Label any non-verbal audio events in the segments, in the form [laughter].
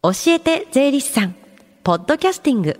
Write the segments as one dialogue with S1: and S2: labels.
S1: 教えて税理士さん。ポッドキャスティング。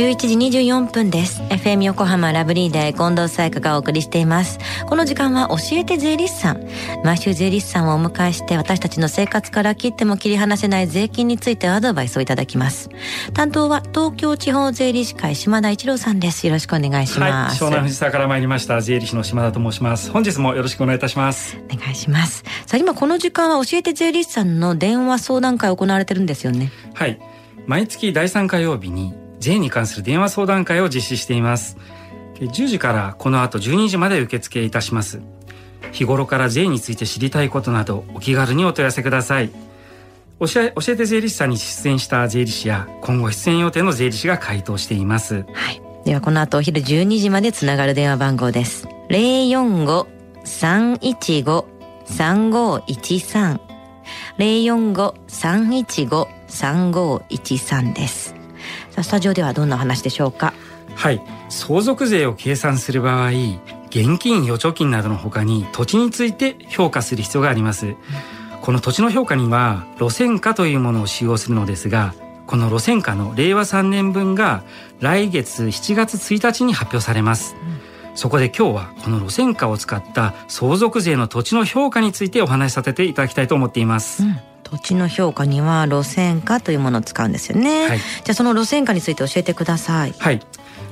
S1: 11時24分です。FM 横浜ラブリーで近藤沙耶香がお送りしています。この時間は教えて税理士さん。毎週税理士さんをお迎えして私たちの生活から切っても切り離せない税金についてアドバイスをいただきます。担当は東京地方税理士会島田一郎さんです。よろしくお願いします、
S2: はい、湘南藤沢から参りました。税理士の島田と申します。本日もよろしくお願いいたします。
S1: お願いします。さあ今この時間は教えて税理士さんの電話相談会行われてるんですよね。
S2: はい。毎月第3火曜日に税に関する電話相談会を実施しています。10時からこの後12時まで受付いたします。日頃から税について知りたいことなどお気軽にお問い合わせください。教え教えて税理士さんに出演した税理士や今後出演予定の税理士が回答しています。
S1: はい。ではこの後お昼12時までつながる電話番号です。045-315-3513 045-315-3513です。さあスタジオではどんな話でしょうか？
S2: はい。相続税を計算する場合現金預貯金などのほかに土地について評価する必要があります、うん、この土地の評価には路線価というものを使用するのですがこの路線価の令和3年分が来月7月1日に発表されます、うん、そこで今日はこの路線価を使った相続税の土地の評価についてお話しさせていただきたいと思っています、うん
S1: 土地の評価には路線価というものを使うんですよね、はい、じゃあその路線価について教えてください。
S2: はい。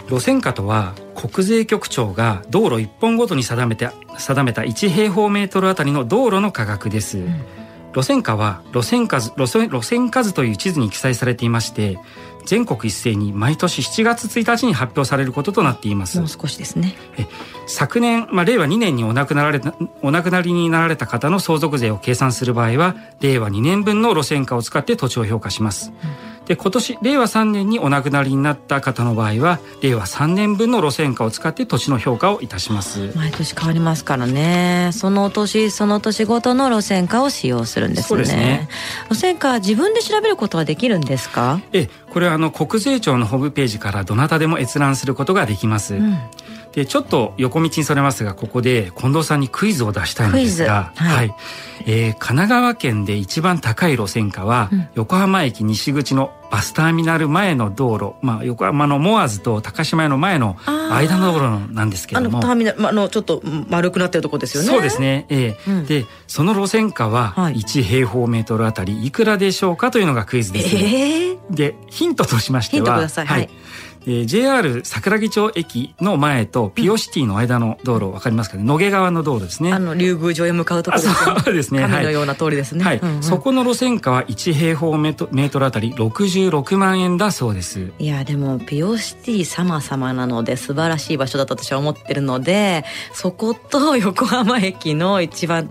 S2: 路線価とは国税局長が道路一本ごとに定めて定めた1平方メートルあたりの道路の価格です、うん、路線価は路線数路線路線数という地図に記載されていまして全国一斉に毎年7月1日に発表されることとなっています。
S1: もう少しですね。
S2: 昨年、まあ、令和2年にお亡くなられたお亡くなりになられた方の相続税を計算する場合は令和2年分の路線価を使って土地を評価します、うんで今年令和3年にお亡くなりになった方の場合は令和3年分の路線価を使って土地の評価をいたします。
S1: 毎年変わりますからね。その年その年ごとの路線価を使用するんですね。ね。路線価自分で調べることはできるんですか？
S2: えこれはあの国税庁のホームページからどなたでも閲覧することができます、うん。でちょっと横道にそれますがここで近藤さんにクイズを出したいんですが、はい、はい、えー、神奈川県で一番高い路線価は、うん、横浜駅西口のバスターミナル前の道路、まあ、横浜のモアーズと高島屋の前の間の道路なんですけれども。
S1: あのターミナル、まあ、のちょっと丸くなってるとこですよね。
S2: そうですね、えー、うん、でその路線価は1平方メートルあたりいくらでしょうかというのがクイズです、えー、でヒントとしましては、はい、はい。えー、JR 桜木町駅の前とピオシティの間の道路、わかりますかね？野毛川の道路ですね。
S1: あの、竜宮城へ向かうところですね。
S2: そうですね。
S1: 神のような通りですね。
S2: はい。うんうん、そこの路線価は1平方メートルあたり66万円だそうです。
S1: いや、でも、ピオシティ様々なので素晴らしい場所だと私は思ってるので、そこと横浜駅の一番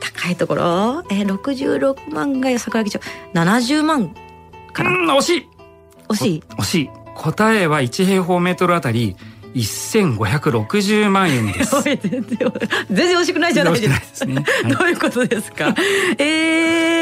S1: 高いところ、えー、66万が桜木町、70万かな。
S2: うん、惜しい
S1: 惜しい？
S2: 惜しい。答えは1平方メートルあたり1560万円です。[laughs]
S1: 全然惜しくないじゃないですか。ねはい、[laughs] どういうことですか？え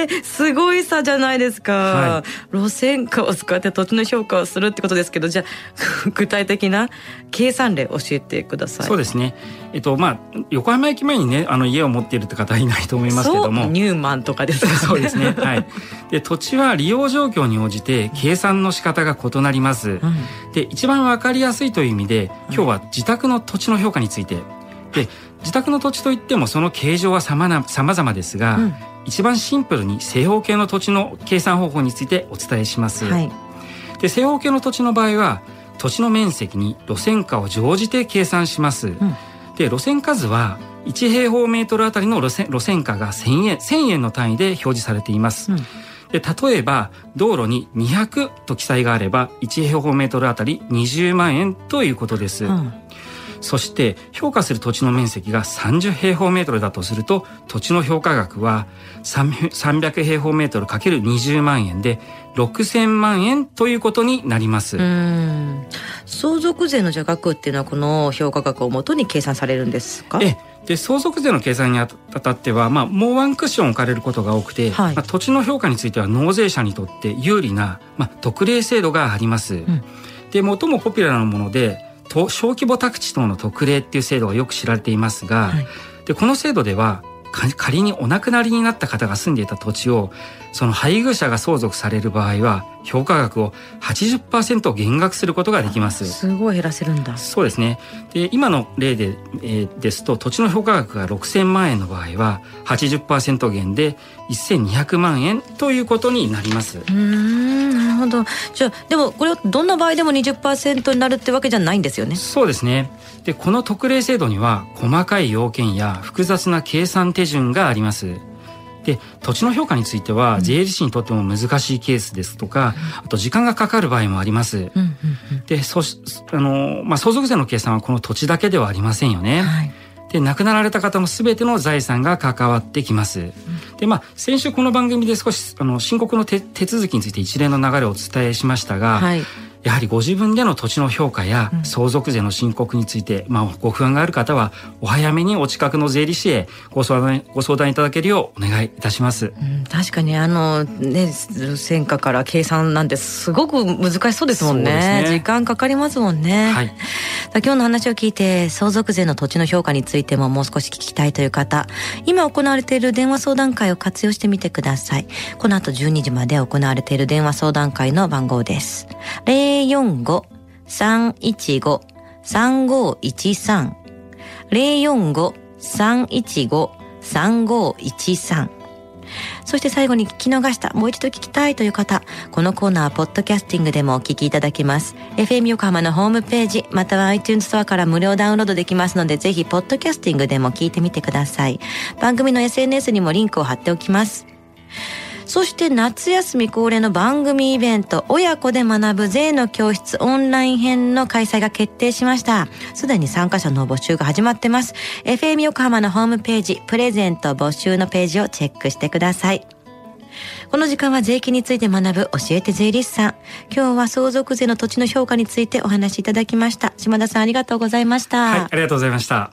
S1: えー、すごい差じゃないですか、はい、路線価を使って土地の評価をするってことですけど、じゃあ [laughs] 具体的な計算例教えてください。
S2: そうですね。えっとまあ横浜駅前にねあの家を持っているって方はいないと思いますけども、
S1: ニューマンとかですか、
S2: ね、そうですね。[laughs] はい。で土地は利用状況に応じて計算の仕方が異なります。うん、で一番わかりやすいという意味で今日は自宅の土地の評価についてで自宅の土地といってもその形状はさまざまですが、うん、一番シンプルに正方形の土地の計算方法についてお伝えします。はい、で正方形の土地の場合は土地の面積に路線価を乗じて計算します。うん、で路線数は1平方メートルあたりの路線路線価が1000円 ,1000 円の単位で表示されています。うんで例えば道路に200と記載があれば1平方メートルあたり20万円ということです。うんそして評価する土地の面積が30平方メートルだとすると土地の評価額は300平方メートルかける20万円で6000万円ということになります。
S1: 相続税の邪額っていうのはこの評価額をもとに計算されるんですか？
S2: えで相続税の計算にあたっては、まあ、もうワンクッション置かれることが多くて、はい、まあ、土地の評価については納税者にとって有利な、まあ、特例制度があります。うん、で最もポピュラーなもので小規模宅地等の特例っていう制度がよく知られていますが、はい、でこの制度では
S3: 仮にお亡くなりになった方が住んでいた土地をその配偶者が相続される場合は評価額を80%減額することができます。
S1: すごい減らせるんだ。
S3: そうですね。で今の例で、えー、ですと土地の評価額が6000万円の場合は80%減で1200万円ということになります。
S1: うんほど。じゃあでもこれはどんな場合でも20%になるってわけじゃないんですよね。
S3: そうですね。でこの特例制度には細かい要件や複雑な計算手順があります。で土地の評価については税理士にとっても難しいケースですとか、あと時間がかかる場合もあります。でそしあの、まあ、相続税の計算はこの土地だけではありませんよね。はい。で亡くなられた方の全ての財産が関わってきます。でまあ先週この番組で少しあの申告の手続きについて一連の流れをお伝えしましたが、はい、やはりご自分での土地の評価や相続税の申告について、うん、まあ、ご不安がある方はお早めにお近くの税理士へご相談ご相談いただけるようお願いいたします、う
S1: ん、確かにあのね戦果から計算なんてすごく難しそうですもんね、ね、時間かかりますもんね、はい、今日の話を聞いて相続税の土地の評価についてももう少し聞きたいという方今行われている電話相談会を活用してみてください。この後12時まで行われている電話相談会の番号です045-315-3513 045-315-3513そして最後に聞き逃した、もう一度聞きたいという方、このコーナーはポッドキャスティングでもお聞きいただけます。FM 横浜のホームページ、または iTunes ストアから無料ダウンロードできますので、ぜひポッドキャスティングでも聞いてみてください。番組の SNS にもリンクを貼っておきます。そして夏休み恒例の番組イベント、親子で学ぶ税の教室オンライン編の開催が決定しました。すでに参加者の募集が始まってます。FM 横浜のホームページ、プレゼント募集のページをチェックしてください。この時間は税金について学ぶ教えて税理士さん。今日は相続税の土地の評価についてお話しいただきました。島田さんありがとうございました。
S3: はい、ありがとうございました。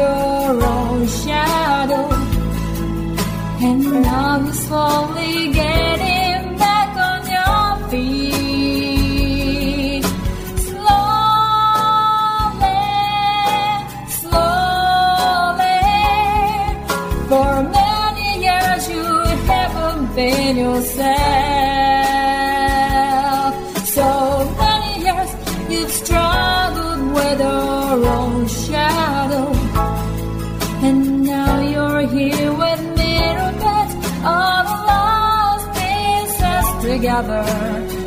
S3: Your own shadow, and now you're slowly getting another